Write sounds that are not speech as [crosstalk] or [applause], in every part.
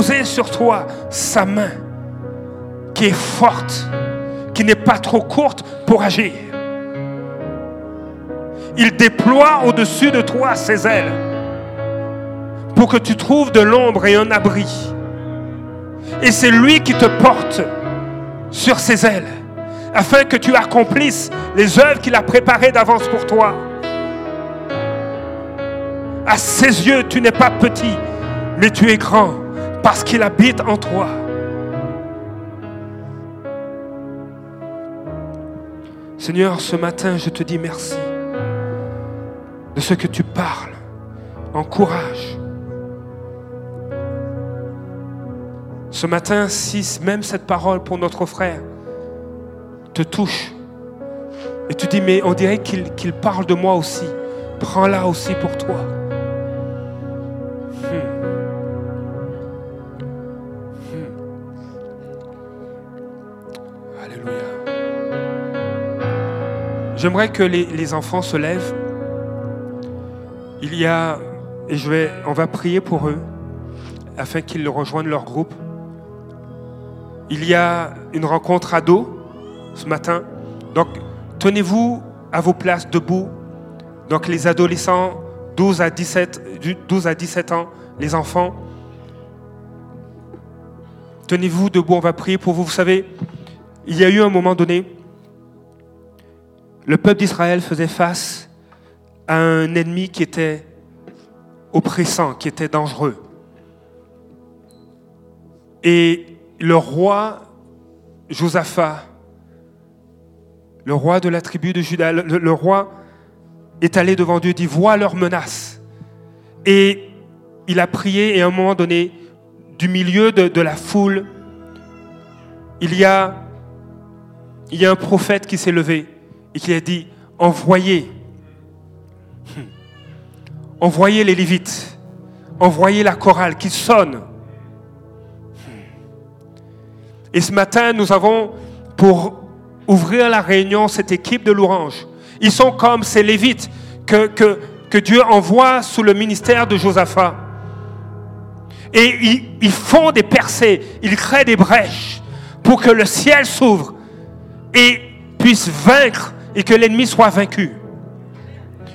poser sur toi sa main qui est forte, qui n'est pas trop courte pour agir. Il déploie au-dessus de toi ses ailes pour que tu trouves de l'ombre et un abri. Et c'est lui qui te porte sur ses ailes afin que tu accomplisses les œuvres qu'il a préparées d'avance pour toi. À ses yeux, tu n'es pas petit, mais tu es grand parce qu'il habite en toi. Seigneur, ce matin, je te dis merci de ce que tu parles. Encourage. Ce matin, si même cette parole pour notre frère te touche, et tu dis, mais on dirait qu'il parle de moi aussi, prends-la aussi pour toi. J'aimerais que les, les, enfants se lèvent. Il y a, et je vais, on va prier pour eux, afin qu'ils rejoignent leur groupe. Il y a une rencontre ado ce matin. Donc, tenez-vous à vos places debout. Donc, les adolescents, 12 à 17, 12 à 17 ans, les enfants, tenez-vous debout, on va prier pour vous. Vous savez, il y a eu un moment donné, le peuple d'Israël faisait face à un ennemi qui était oppressant, qui était dangereux. Et le roi Josaphat, le roi de la tribu de Juda, le, roi est allé devant Dieu, dit, vois leurs menaces. Et il a prié et à un moment donné, du milieu de, la foule, il y, a, il y a un prophète qui s'est levé et qui a dit, envoyez, hmm, envoyez les Lévites, envoyez la chorale qui sonne. Et ce matin, nous avons, pour ouvrir la réunion, cette équipe de l'Orange. Ils sont comme ces Lévites que, Dieu envoie sous le ministère de Josaphat. Et ils font des percées, ils créent des brèches pour que le ciel s'ouvre et puisse vaincre et que l'ennemi soit vaincu.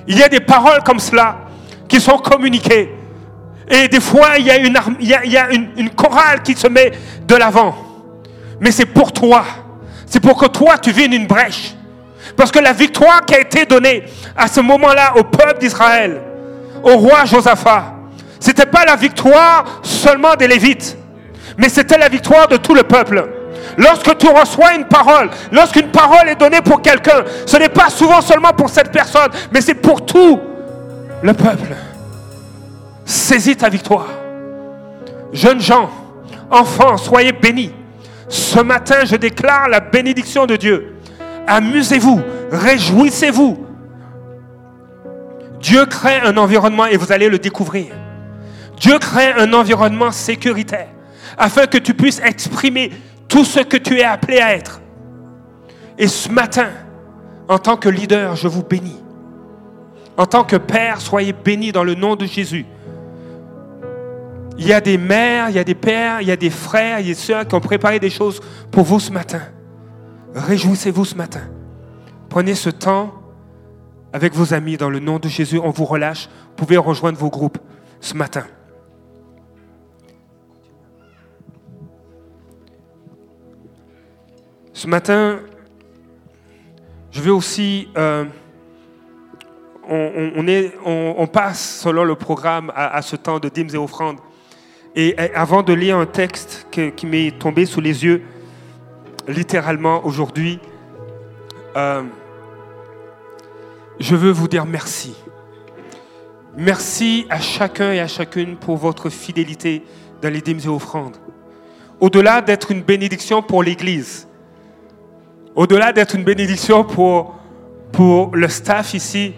Il y a des paroles comme cela qui sont communiquées. Et des fois, il y a une, il chorale qui se met de l'avant mais c'est pour toi. C'est pour que toi, tu viennes une brèche. Parce que la victoire qui a été donnée à ce moment-là au peuple d'Israël, au roi Josaphat, ce n'était pas la victoire seulement des Lévites, mais c'était la victoire de tout le peuple. Lorsque tu reçois une parole, lorsqu'une parole est donnée pour quelqu'un, ce n'est pas souvent seulement pour cette personne, mais c'est pour tout le peuple. Saisis ta victoire. Jeunes gens, enfants, soyez bénis. Ce matin, je déclare la bénédiction de Dieu. Amusez-vous, réjouissez-vous. Dieu crée un environnement et vous allez le découvrir. Dieu crée un environnement sécuritaire afin que tu puisses exprimer tout ce que tu es appelé à être. Et ce matin, en tant que leader, je vous bénis. En tant que Père, soyez bénis dans le nom de Jésus. Il y a des mères, il y a des pères, il y a des frères, il y a des sœurs qui ont préparé des choses pour vous ce matin. Réjouissez-vous ce matin. Prenez ce temps avec vos amis dans le nom de Jésus. On vous relâche. Vous pouvez rejoindre vos groupes ce matin. Ce matin, je veux aussi... Euh, on, passe selon le programme à, à ce temps de dîmes et offrandes. Et avant de lire un texte qui m'est tombé sous les yeux, littéralement aujourd'hui, euh, je veux vous dire merci. Merci à chacun et à chacune pour votre fidélité dans les dîmes et offrandes. Au-delà d'être une bénédiction pour l'Église, au-delà d'être une bénédiction pour, pour le staff ici,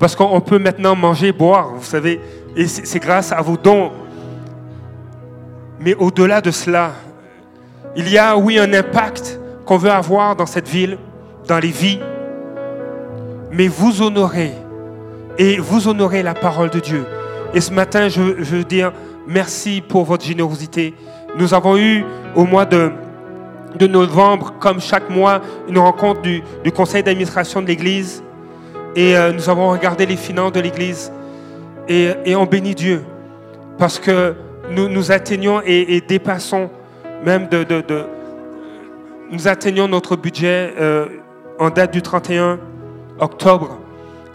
parce qu'on peut maintenant manger, boire, vous savez, et c'est grâce à vos dons mais au-delà de cela, il y a, oui, un impact qu'on veut avoir dans cette ville, dans les vies. Mais vous honorez et vous honorez la parole de Dieu. Et ce matin, je, veux dire, merci pour votre générosité. Nous avons eu au mois de, de novembre, comme chaque mois, une rencontre du, conseil d'administration de l'Église. Et euh, nous avons regardé les finances de l'Église. Et, et on bénit Dieu. Parce que nous, nous atteignons et, dépassons même de, Nous atteignons notre budget euh, en date du 31 octobre.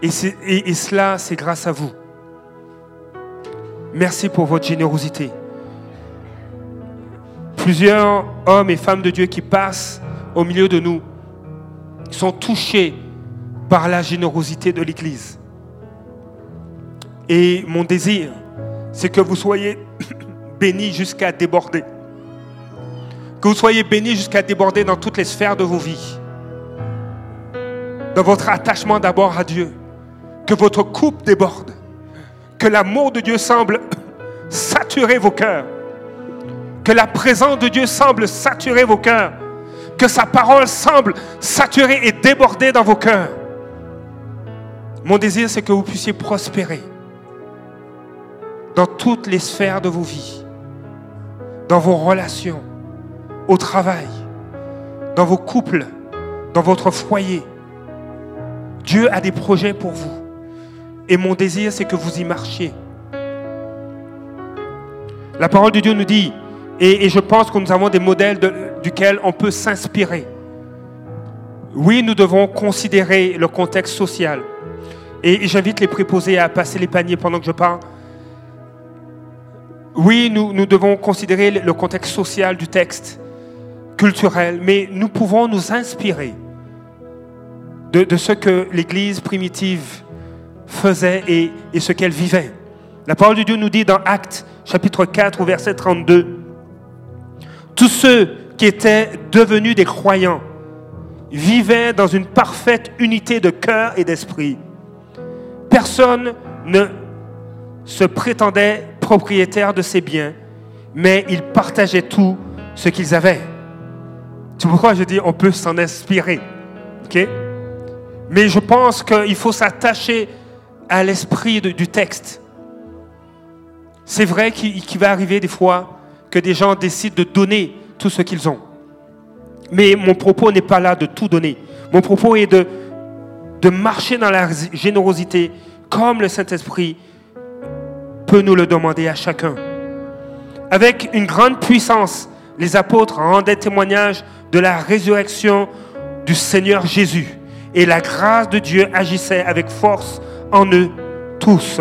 Et- et cela, c'est grâce à vous. Merci pour votre générosité. Plusieurs hommes et femmes de Dieu qui passent au milieu de nous sont touchés par la générosité de l'Église. Et mon désir, c'est que vous soyez [coughs] bénis jusqu'à déborder. Que vous soyez bénis jusqu'à déborder dans toutes les sphères de vos vies. Dans votre attachement d'abord à Dieu. Que votre coupe déborde. Que l'amour de Dieu semble [coughs] saturer vos cœurs. Que la présence de Dieu semble saturer vos cœurs. Que sa parole semble saturer et déborder dans vos cœurs. Mon désir, c'est que vous puissiez prospérer dans toutes les sphères de vos vies, dans vos relations, au travail, dans vos couples, dans votre foyer. Dieu a des projets pour vous. Et mon désir, c'est que vous y marchiez. La parole de Dieu nous dit, et, je pense que nous avons des modèles duquel on peut s'inspirer. Oui, nous devons considérer le contexte social. Et j'invite les préposés à passer les paniers pendant que je parle. Oui, nous, nous devons considérer le contexte social du texte, culturel, mais nous pouvons nous inspirer de, de ce que l'Église primitive faisait et, et ce qu'elle vivait. La parole de Dieu nous dit dans Actes chapitre 4 au verset 32, tous ceux qui étaient devenus des croyants vivaient dans une parfaite unité de cœur et d'esprit. Personne ne se prétendait propriétaire de ses biens, mais ils partageaient tout ce qu'ils avaient. C'est pourquoi je dis on peut s'en inspirer. Mais je pense qu'il faut s'attacher à l'esprit du texte. C'est vrai qu'il va arriver des fois que des gens décident de donner tout ce qu'ils ont. Mais mon propos n'est pas là de tout donner. Mon propos est de, marcher dans la générosité comme le Saint-Esprit peut nous le demander à chacun. Avec une grande puissance, les apôtres rendaient témoignage de la résurrection du Seigneur Jésus. Et la grâce de Dieu agissait avec force en eux tous.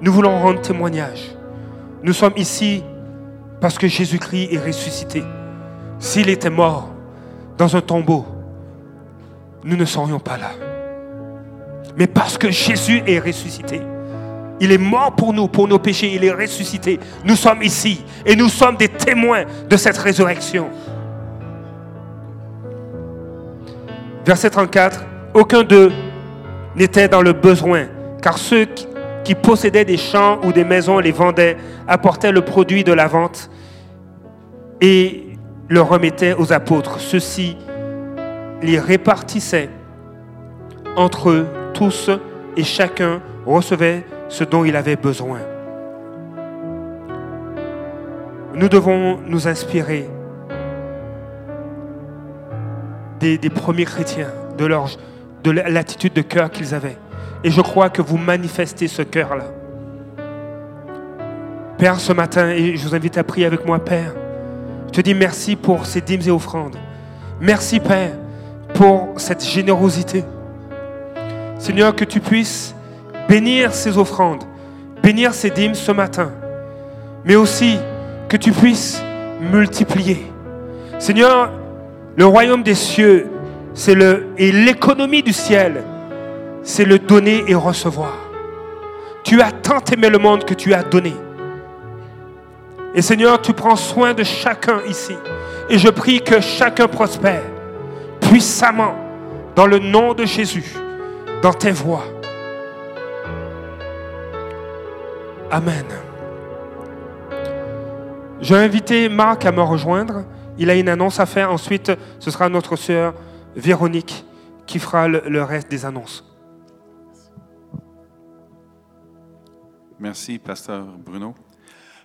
Nous voulons rendre témoignage. Nous sommes ici parce que Jésus-Christ est ressuscité. S'il était mort dans un tombeau, nous ne serions pas là. Mais parce que Jésus est ressuscité, il est mort pour nous, pour nos péchés, il est ressuscité. Nous sommes ici et nous sommes des témoins de cette résurrection. Verset 34, aucun d'eux n'était dans le besoin, car ceux qui possédaient des champs ou des maisons les vendaient, apportaient le produit de la vente et le remettaient aux apôtres. Ceux-ci les répartissaient entre eux tous et chacun recevait ce dont il avait besoin. Nous devons nous inspirer des, des premiers chrétiens, de, leur, de l'attitude de cœur qu'ils avaient. Et je crois que vous manifestez ce cœur-là. Père, ce matin, et je vous invite à prier avec moi, Père, je te dis merci pour ces dîmes et offrandes. Merci, Père, pour cette générosité. Seigneur, que tu puisses bénir ces offrandes, bénir ces dîmes ce matin, mais aussi que tu puisses multiplier. Seigneur, le royaume des cieux, c'est et l'économie du ciel, c'est le donner et recevoir. Tu as tant aimé le monde que tu as donné. Et Seigneur, tu prends soin de chacun ici. Et je prie que chacun prospère puissamment dans le nom de Jésus, dans tes voies. Amen. Je vais inviter Marc à me rejoindre. Il a une annonce à faire. Ensuite, ce sera notre sœur Véronique qui fera le reste des annonces. Merci, Pasteur Bruno.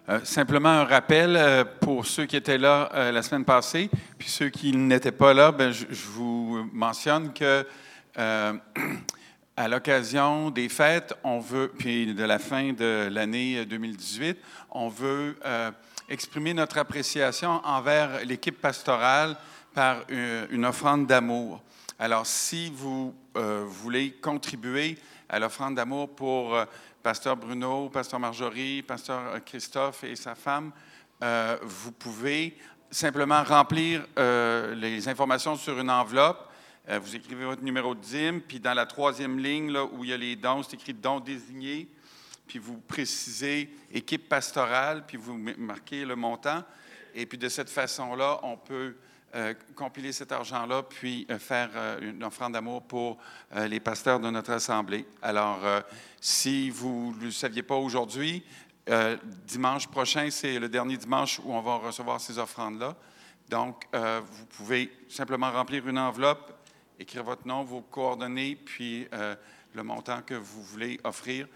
Euh, simplement un rappel euh, pour ceux qui étaient là euh, la semaine passée, puis ceux qui n'étaient pas là, ben, je, vous mentionne que [clears throat] à l'occasion des fêtes, on veut, puis de la fin de l'année 2018, on veut exprimer notre appréciation envers l'équipe pastorale par une offrande d'amour. Alors, si vous voulez contribuer à l'offrande d'amour pour Pasteur Bruno, Pasteur Marjorie, Pasteur Christophe et sa femme, euh, vous pouvez simplement remplir euh, les informations sur une enveloppe. Euh, vous écrivez votre numéro de DIM, puis dans la troisième ligne, là, où il y a les dons, c'est écrit dons désignés, puis vous précisez équipe pastorale, puis vous marquez le montant. Et puis de cette façon-là, on peut euh, compiler cet argent-là, puis euh, faire euh, une offrande d'amour pour les pasteurs de notre assemblée. Alors, si vous ne le saviez pas aujourd'hui, dimanche prochain, c'est le dernier dimanche où on va recevoir ces offrandes-là. Donc, vous pouvez simplement remplir une enveloppe, écrire votre nom, vos coordonnées, puis le montant que vous voulez offrir.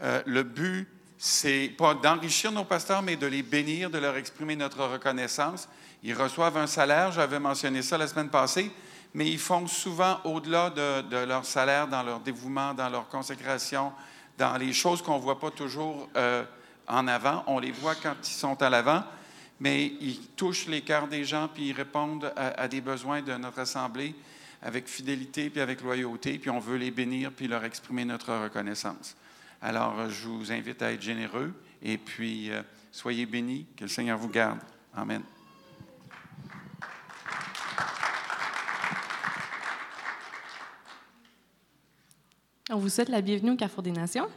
le but, c'est pas d'enrichir nos pasteurs, mais de les bénir, de leur exprimer notre reconnaissance. Ils reçoivent un salaire, j'avais mentionné ça la semaine passée, mais ils font souvent au-delà de, leur salaire, dans leur dévouement, dans leur consécration, dans les choses qu'on ne voit pas toujours euh, en avant. On les voit quand ils sont à l'avant, mais ils touchent les des gens, puis ils répondent à, des besoins de notre Assemblée avec fidélité, puis avec loyauté, puis on veut les bénir, puis leur exprimer notre reconnaissance. Alors, je vous invite à être généreux et puis euh, soyez bénis, que le Seigneur vous garde. Amen. On vous souhaite la bienvenue au Carrefour des Nations.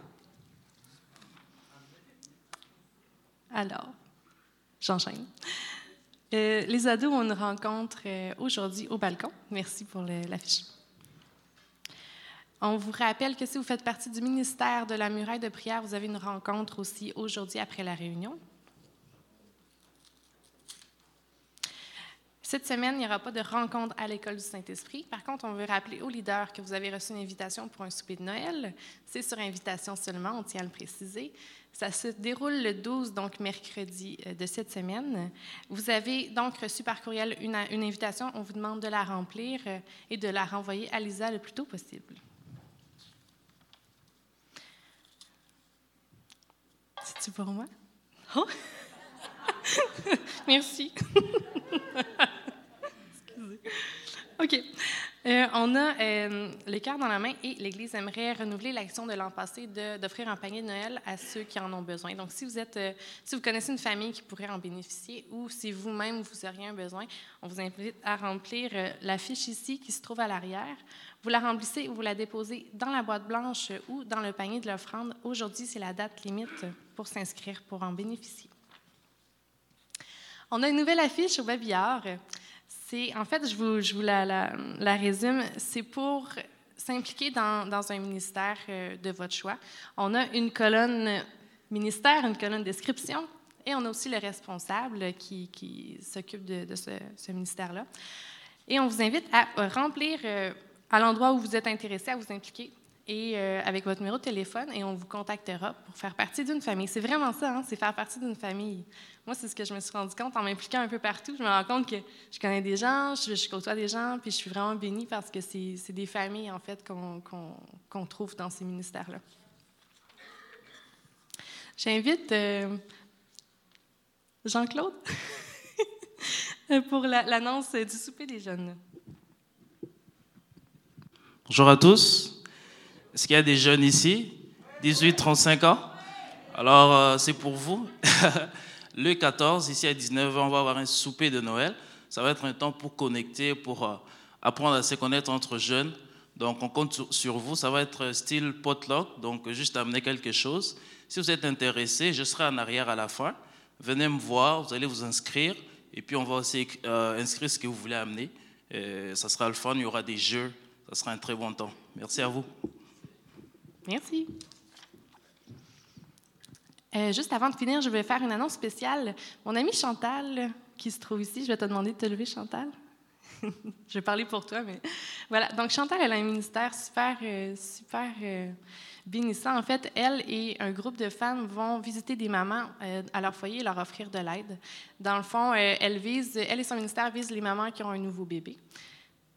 Alors, j'enchaîne. Euh, les ados ont une rencontre euh, aujourd'hui au balcon. Merci pour l'affiche. On vous rappelle que si vous faites partie du ministère de la muraille de prière, vous avez une rencontre aussi aujourd'hui après la réunion. Cette semaine, il n'y aura pas de rencontre à l'école du Saint-Esprit. Par contre, on veut rappeler aux leaders que vous avez reçu une invitation pour un souper de Noël. C'est sur invitation seulement, on tient à le préciser. Ça se déroule le 12, donc mercredi euh, de cette semaine. Vous avez donc reçu par courriel une, une invitation. On vous demande de la remplir euh, et de la renvoyer à Lisa le plus tôt possible. C'est-tu pour moi? Oh! [laughs] Merci. [laughs] OK. Euh, on a euh, cœurs dans la main et l'Église aimerait renouveler l'action de l'an passé d'offrir un panier de Noël à ceux qui en ont besoin. Donc, si vous, êtes, euh, si vous connaissez une famille qui pourrait en bénéficier ou si vous-même vous auriez un besoin, on vous invite à remplir la fiche ici qui se trouve à l'arrière. Vous la remplissez ou vous la déposez dans la boîte blanche ou dans le panier de l'offrande. Aujourd'hui, c'est la date limite pour s'inscrire pour en bénéficier. On a une nouvelle affiche au babillard. C'est, en fait, je vous, la, résume, c'est pour s'impliquer dans, un ministère euh, de votre choix. On a une colonne ministère, une colonne description, et on a aussi le responsable qui, s'occupe de, ce ministère-là. Et on vous invite à remplir euh, à l'endroit où vous êtes intéressé à vous impliquer et euh, avec votre numéro de téléphone et on vous contactera pour faire partie d'une famille. C'est vraiment ça, hein, c'est faire partie d'une famille. Moi, c'est ce que je me suis rendu compte en m'impliquant un peu partout. Je me rends compte que je connais des gens, je, je côtoie des gens, puis je suis vraiment bénie parce que c'est des familles, en fait, qu'on trouve dans ces ministères-là. J'invite euh, Jean-Claude [laughs] pour l'annonce du souper des jeunes. Bonjour à tous. Est-ce qu'il y a des jeunes ici? 18-35 ans? Alors, euh, c'est pour vous. [laughs] le 14, ici à 19h, on va avoir un souper de Noël. Ça va être un temps pour connecter, pour euh, apprendre à se connaître entre jeunes. Donc, on compte sur vous. Ça va être style potluck, donc juste amener quelque chose. Si vous êtes intéressé, je serai en arrière à la fin. Venez me voir, vous allez vous inscrire. Et puis, on va aussi euh, inscrire ce que vous voulez amener. Et ça sera le fun, il y aura des jeux. Ça sera un très bon temps. Merci à vous. Merci. Euh, juste avant de finir, je vais faire une annonce spéciale. Mon amie Chantal, qui se trouve ici, je vais te demander de te lever, Chantal. [laughs] je vais parler pour toi, mais voilà. Donc, Chantal, elle a un ministère super, euh, super euh, bénissant. En fait, elle et un groupe de femmes vont visiter des mamans euh, à leur foyer et leur offrir de l'aide. Dans le fond, elle, vise, elle et son ministère visent les mamans qui ont un nouveau bébé.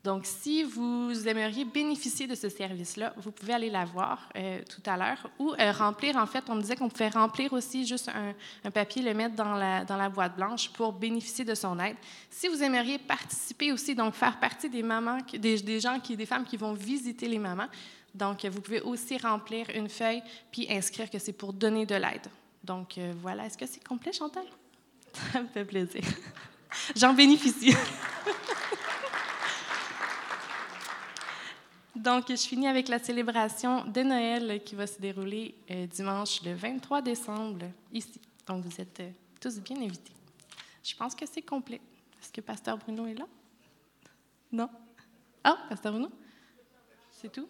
Donc, si vous aimeriez bénéficier de ce service-là, vous pouvez aller la voir euh, tout à l'heure ou euh, remplir, en fait, on disait qu'on pouvait remplir aussi juste un, papier, le mettre dans la, dans la boîte blanche pour bénéficier de son aide. Si vous aimeriez participer aussi, donc faire partie des mamans, des, des gens, qui, des femmes qui vont visiter les mamans, donc vous pouvez aussi remplir une feuille puis inscrire que c'est pour donner de l'aide. Donc euh, voilà, est-ce que c'est complet, Chantal? [laughs] Ça me fait plaisir. J'en bénéficie. [laughs] Donc, je finis avec la célébration de Noël qui va se dérouler euh, dimanche le 23 décembre ici. Donc, vous êtes euh, tous bien invités. Je pense que c'est complet. Est-ce que Pasteur Bruno est là? Non? Ah, Pasteur Bruno? C'est tout?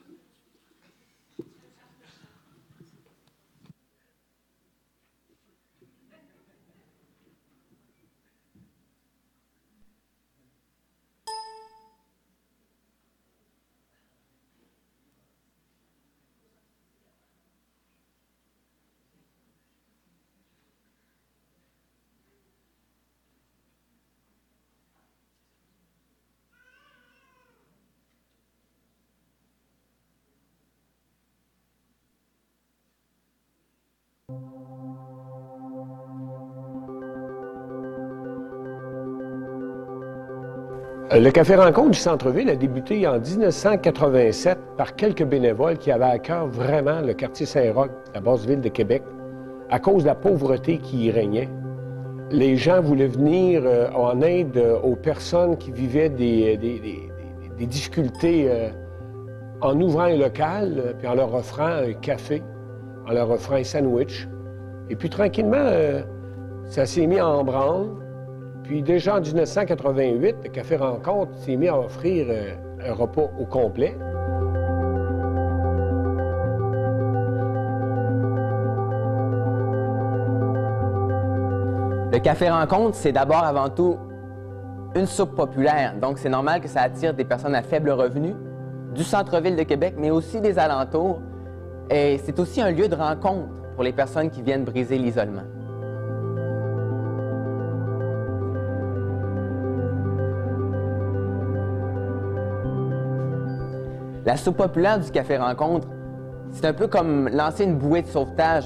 Le Café Rencontre du Centre-Ville a débuté en 1987 par quelques bénévoles qui avaient à cœur vraiment le quartier Saint-Roch, la basse ville de Québec, à cause de la pauvreté qui y régnait. Les gens voulaient venir euh, en aide euh, aux personnes qui vivaient des, difficultés en ouvrant un local, puis en leur offrant un café, en leur offrant un sandwich. Et puis tranquillement, ça s'est mis en branle. Puis déjà en 1988, le Café Rencontre s'est mis à offrir euh, un repas au complet. Le Café Rencontre, c'est d'abord avant tout une soupe populaire. Donc, c'est normal que ça attire des personnes à faible revenu du centre-ville de Québec, mais aussi des alentours. Et c'est aussi un lieu de rencontre pour les personnes qui viennent briser l'isolement. La soupe populaire du Café Rencontre, c'est un peu comme lancer une bouée de sauvetage